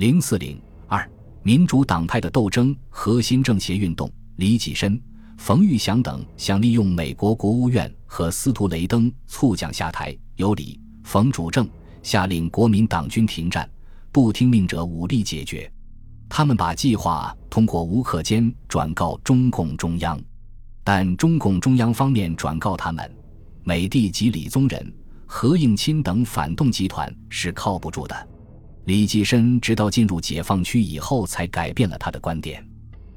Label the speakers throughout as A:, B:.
A: 零四零二，民主党派的斗争核心政协运动，李济深、冯玉祥等想利用美国国务院和司徒雷登促蒋下台，由李、冯主政，下令国民党军停战，不听命者武力解决。他们把计划通过吴克坚转告中共中央，但中共中央方面转告他们，美帝及李宗仁。何应钦等反动集团是靠不住的。李济深直到进入解放区以后，才改变了他的观点。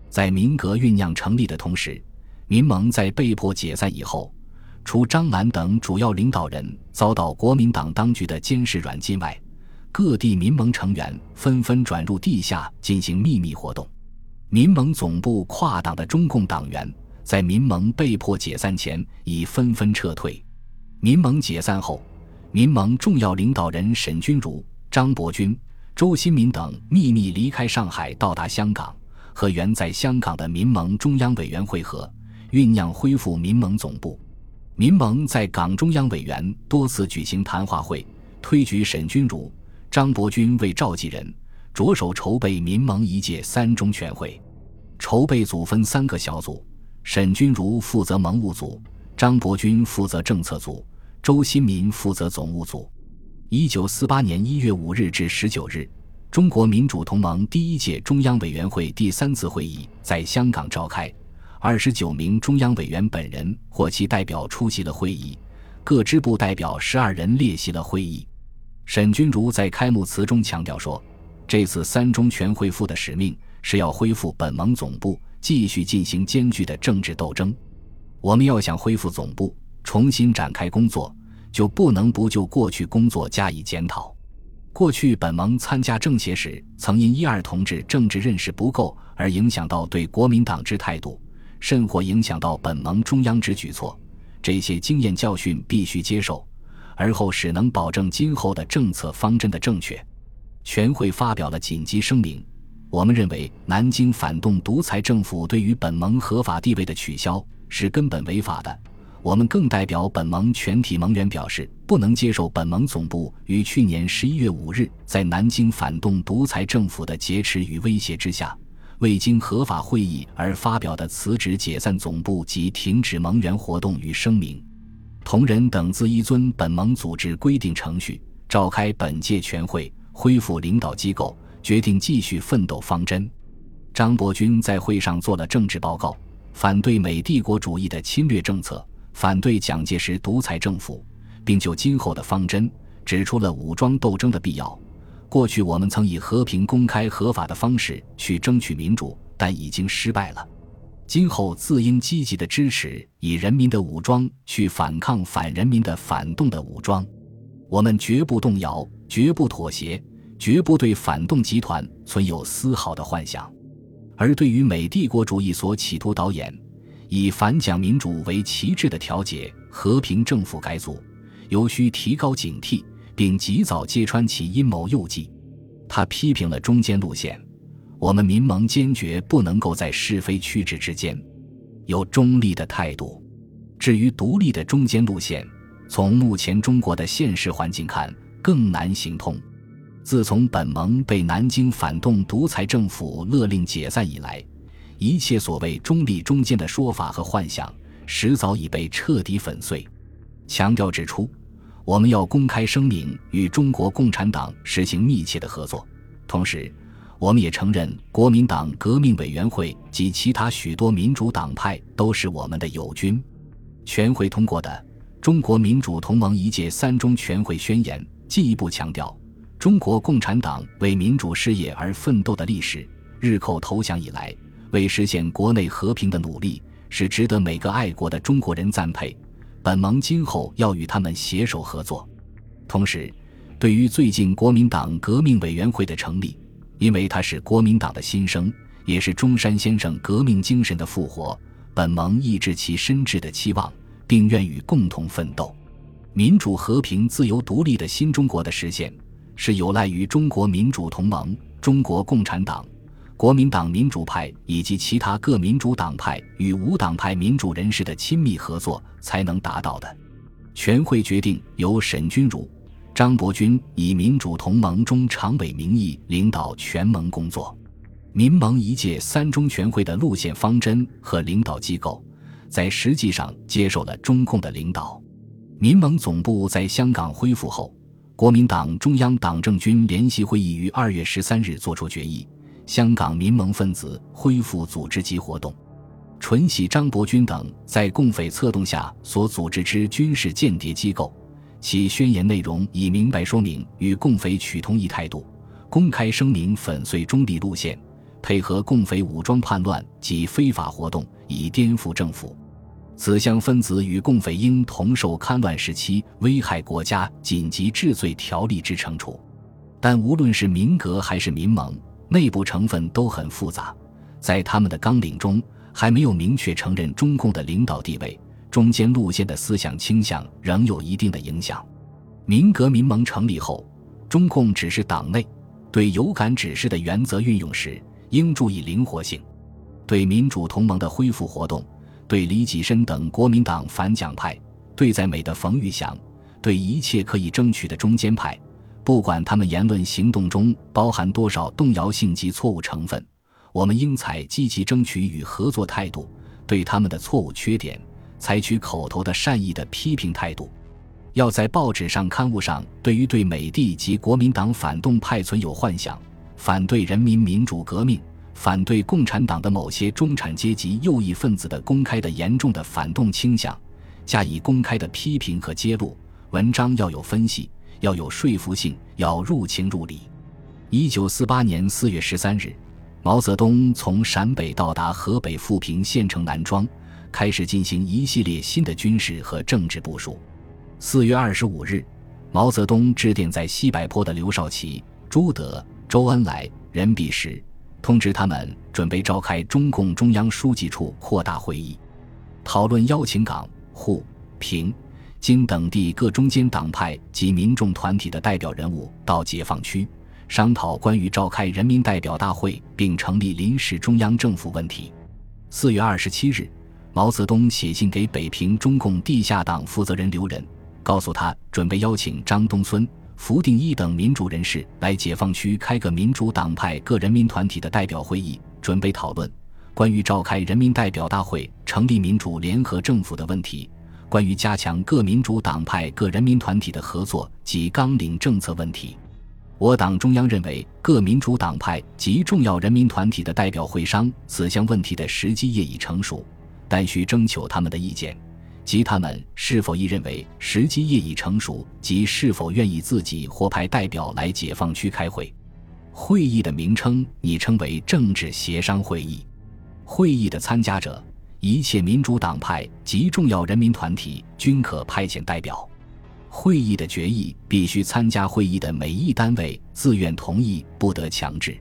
A: 在民革酝酿成立的同时，民盟在被迫解散以后，除张澜等主要领导人遭到国民党当局的监视软禁外，各地民盟成员纷纷转入地下进行秘密活动。民盟总部跨党的中共党员，在民盟被迫解散前已纷纷撤退。民盟解散后，民盟重要领导人沈钧儒、张伯钧、周新民等秘密离开上海，到达香港，和原在香港的民盟中央委员会合，酝酿恢复民盟总部。民盟在港中央委员多次举行谈话会，推举沈钧儒、张伯钧为召集人，着手筹备民盟一届三中全会。筹备组分三个小组，沈钧儒负责盟务组，张伯钧负责政策组。周新民负责总务组。一九四八年一月五日至十九日，中国民主同盟第一届中央委员会第三次会议在香港召开，二十九名中央委员本人或其代表出席了会议，各支部代表十二人列席了会议。沈钧儒在开幕词中强调说：“这次三中全会负的使命是要恢复本盟总部，继续进行艰巨的政治斗争。我们要想恢复总部。”重新展开工作，就不能不就过去工作加以检讨。过去本盟参加政协时，曾因一二同志政治认识不够而影响到对国民党之态度，甚或影响到本盟中央之举措。这些经验教训必须接受，而后使能保证今后的政策方针的正确。全会发表了紧急声明，我们认为南京反动独裁政府对于本盟合法地位的取消是根本违法的。我们更代表本盟全体盟员表示，不能接受本盟总部于去年十一月五日在南京反动独裁政府的劫持与威胁之下，未经合法会议而发表的辞职、解散总部及停止盟员活动与声明。同仁等自依遵本盟组织规定程序，召开本届全会，恢复领导机构，决定继续奋斗方针。张伯钧在会上做了政治报告，反对美帝国主义的侵略政策。反对蒋介石独裁政府，并就今后的方针指出了武装斗争的必要。过去我们曾以和平、公开、合法的方式去争取民主，但已经失败了。今后自应积极的支持以人民的武装去反抗反人民的反动的武装。我们绝不动摇，绝不妥协，绝不对反动集团存有丝毫的幻想。而对于美帝国主义所企图导演。以反蒋民主为旗帜的调解和平政府改组，尤需提高警惕，并及早揭穿其阴谋诱计。他批评了中间路线，我们民盟坚决不能够在是非曲直之间有中立的态度。至于独立的中间路线，从目前中国的现实环境看，更难行通。自从本盟被南京反动独裁政府勒令解散以来。一切所谓中立中间的说法和幻想，实早已被彻底粉碎。强调指出，我们要公开声明与中国共产党实行密切的合作。同时，我们也承认国民党革命委员会及其他许多民主党派都是我们的友军。全会通过的《中国民主同盟一届三中全会宣言》进一步强调，中国共产党为民主事业而奋斗的历史，日寇投降以来。为实现国内和平的努力是值得每个爱国的中国人赞佩。本盟今后要与他们携手合作。同时，对于最近国民党革命委员会的成立，因为它是国民党的新生，也是中山先生革命精神的复活，本盟抑制其深挚的期望，并愿与共同奋斗。民主、和平、自由、独立的新中国的实现，是有赖于中国民主同盟、中国共产党。国民党民主派以及其他各民主党派与无党派民主人士的亲密合作才能达到的。全会决定由沈钧儒、张伯钧以民主同盟中常委名义领导全盟工作。民盟一届三中全会的路线方针和领导机构，在实际上接受了中共的领导。民盟总部在香港恢复后，国民党中央党政军联席会议于二月十三日作出决议：香港民盟分子恢复组织及活动。纯喜、张伯钧等在共匪策动下所组织之军事间谍机构，其宣言内容已明白说明与共匪取同一态度，公开声明粉碎中立路线。配合共匪武装叛乱及非法活动，以颠覆政府。此项分子与共匪应同受戡乱时期危害国家紧急治罪条例之惩处。但无论是民革还是民盟，内部成分都很复杂，在他们的纲领中还没有明确承认中共的领导地位，中间路线的思想倾向仍有一定的影响。民革民盟成立后，中共指示党内对有感指示的原则运用时。应注意灵活性，对民主同盟的恢复活动，对李济深等国民党反蒋派，对在美的冯玉祥，对一切可以争取的中间派，不管他们言论行动中包含多少动摇性及错误成分，我们应采积极争取与合作态度；对他们的错误缺点，采取口头的善意的批评态度。要在报纸上刊物上，对于对美帝及国民党反动派存有幻想。反对人民民主革命，反对共产党的某些中产阶级右翼分子的公开的严重的反动倾向，加以公开的批评和揭露。文章要有分析，要有说服性，要入情入理。一九四八年四月十三日，毛泽东从陕北到达河北富平县城南庄，开始进行一系列新的军事和政治部署。四月二十五日，毛泽东致电在西柏坡的刘少奇、朱德。周恩来、任弼时通知他们准备召开中共中央书记处扩大会议，讨论邀请港、沪、平、经等地各中间党派及民众团体的代表人物到解放区商讨关于召开人民代表大会并成立临时中央政府问题。四月二十七日，毛泽东写信给北平中共地下党负责人刘仁，告诉他准备邀请张东荪。福定一等民主人士来解放区开个民主党派各人民团体的代表会议，准备讨论关于召开人民代表大会、成立民主联合政府的问题，关于加强各民主党派各人民团体的合作及纲领政策问题。我党中央认为，各民主党派及重要人民团体的代表会商此项问题的时机业已成熟，但需征求他们的意见。即他们是否亦认为时机业已成熟，及是否愿意自己或派代表来解放区开会？会议的名称拟称为政治协商会议。会议的参加者，一切民主党派及重要人民团体均可派遣代表。会议的决议必须参加会议的每一单位自愿同意，不得强制。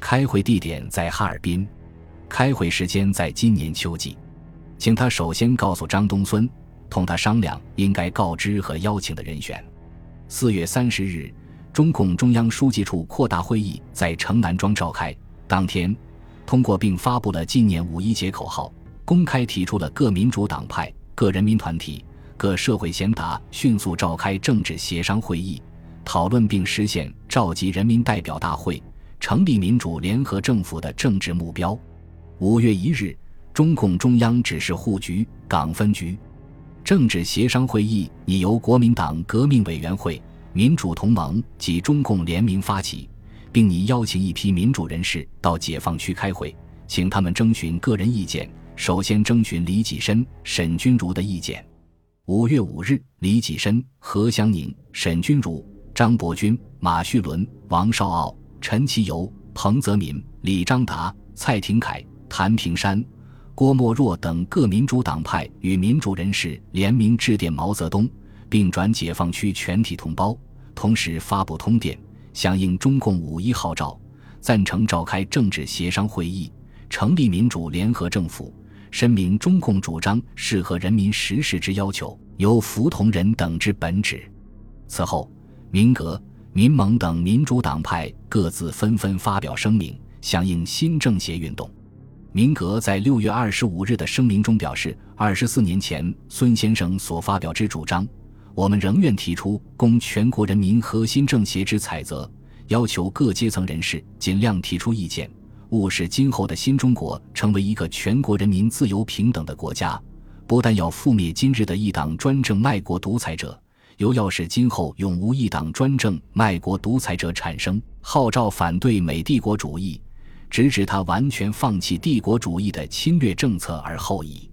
A: 开会地点在哈尔滨，开会时间在今年秋季。请他首先告诉张东荪，同他商量应该告知和邀请的人选。四月三十日，中共中央书记处扩大会议在城南庄召开。当天，通过并发布了纪念五一节口号，公开提出了各民主党派、各人民团体、各社会贤达迅速召开政治协商会议，讨论并实现召集人民代表大会、成立民主联合政府的政治目标。五月一日。中共中央指示沪局、港分局，政治协商会议已由国民党革命委员会、民主同盟及中共联名发起，并拟邀请一批民主人士到解放区开会，请他们征询个人意见。首先征询李济深、沈钧儒的意见。五月五日，李济深、何香凝、沈钧儒、张伯钧、马叙伦、王绍傲、陈其尤、彭泽民、李章达、蔡廷锴、谭平山。郭沫若等各民主党派与民主人士联名致电毛泽东，并转解放区全体同胞，同时发布通电，响应中共五一号召，赞成召开政治协商会议，成立民主联合政府，申明中共主张适合人民实事之要求，由服同人等之本旨。此后，民革、民盟等民主党派各自纷纷发表声明，响应新政协运动。民革在六月二十五日的声明中表示：二十四年前孙先生所发表之主张，我们仍愿提出供全国人民核心政协之采择，要求各阶层人士尽量提出意见，务使今后的新中国成为一个全国人民自由平等的国家。不但要覆灭今日的一党专政卖国独裁者，又要使今后永无一党专政卖国独裁者产生。号召反对美帝国主义，直至他完全放弃帝国主义的侵略政策而后已。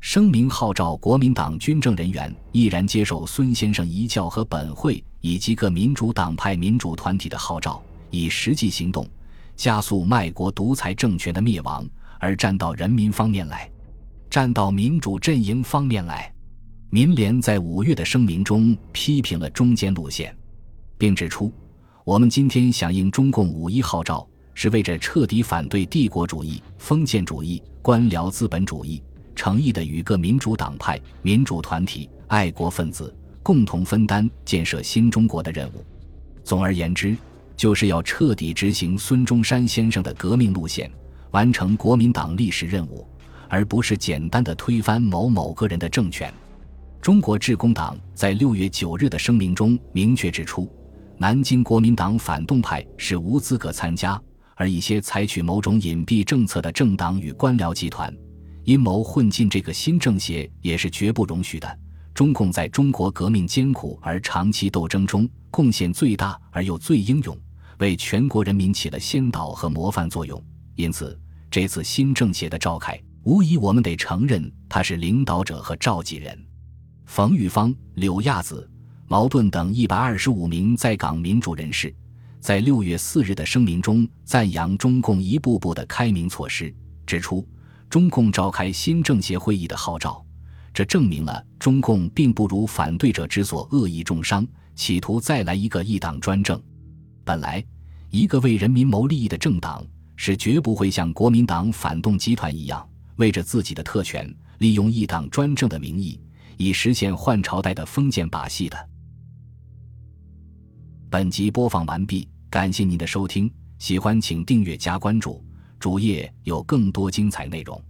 A: 声明号召国民党军政人员毅然接受孙先生遗教和本会以及各民主党派民主团体的号召，以实际行动加速卖国独裁政权的灭亡，而站到人民方面来，站到民主阵营方面来。民联在五月的声明中批评了中间路线，并指出：我们今天响应中共五一号召，是为着彻底反对帝国主义、封建主义、官僚资本主义。诚意地与各民主党派、民主团体、爱国分子共同分担建设新中国的任务。总而言之，就是要彻底执行孙中山先生的革命路线，完成国民党历史任务，而不是简单的推翻某某个人的政权。中国致公党在六月九日的声明中明确指出，南京国民党反动派是无资格参加，而一些采取某种隐蔽政策的政党与官僚集团。阴谋混进这个新政协也是绝不容许的。中共在中国革命艰苦而长期斗争中贡献最大而又最英勇，为全国人民起了先导和模范作用。因此，这次新政协的召开，无疑我们得承认他是领导者和召集人。冯玉芳、柳亚子、毛盾等一百二十五名在港民主人士，在六月四日的声明中赞扬中共一步步的开明措施，指出。中共召开新政协会议的号召，这证明了中共并不如反对者之所恶意重伤，企图再来一个一党专政。本来，一个为人民谋利益的政党是绝不会像国民党反动集团一样，为着自己的特权，利用一党专政的名义，以实现换朝代的封建把戏的。本集播放完毕，感谢您的收听，喜欢请订阅加关注。主页有更多精彩内容。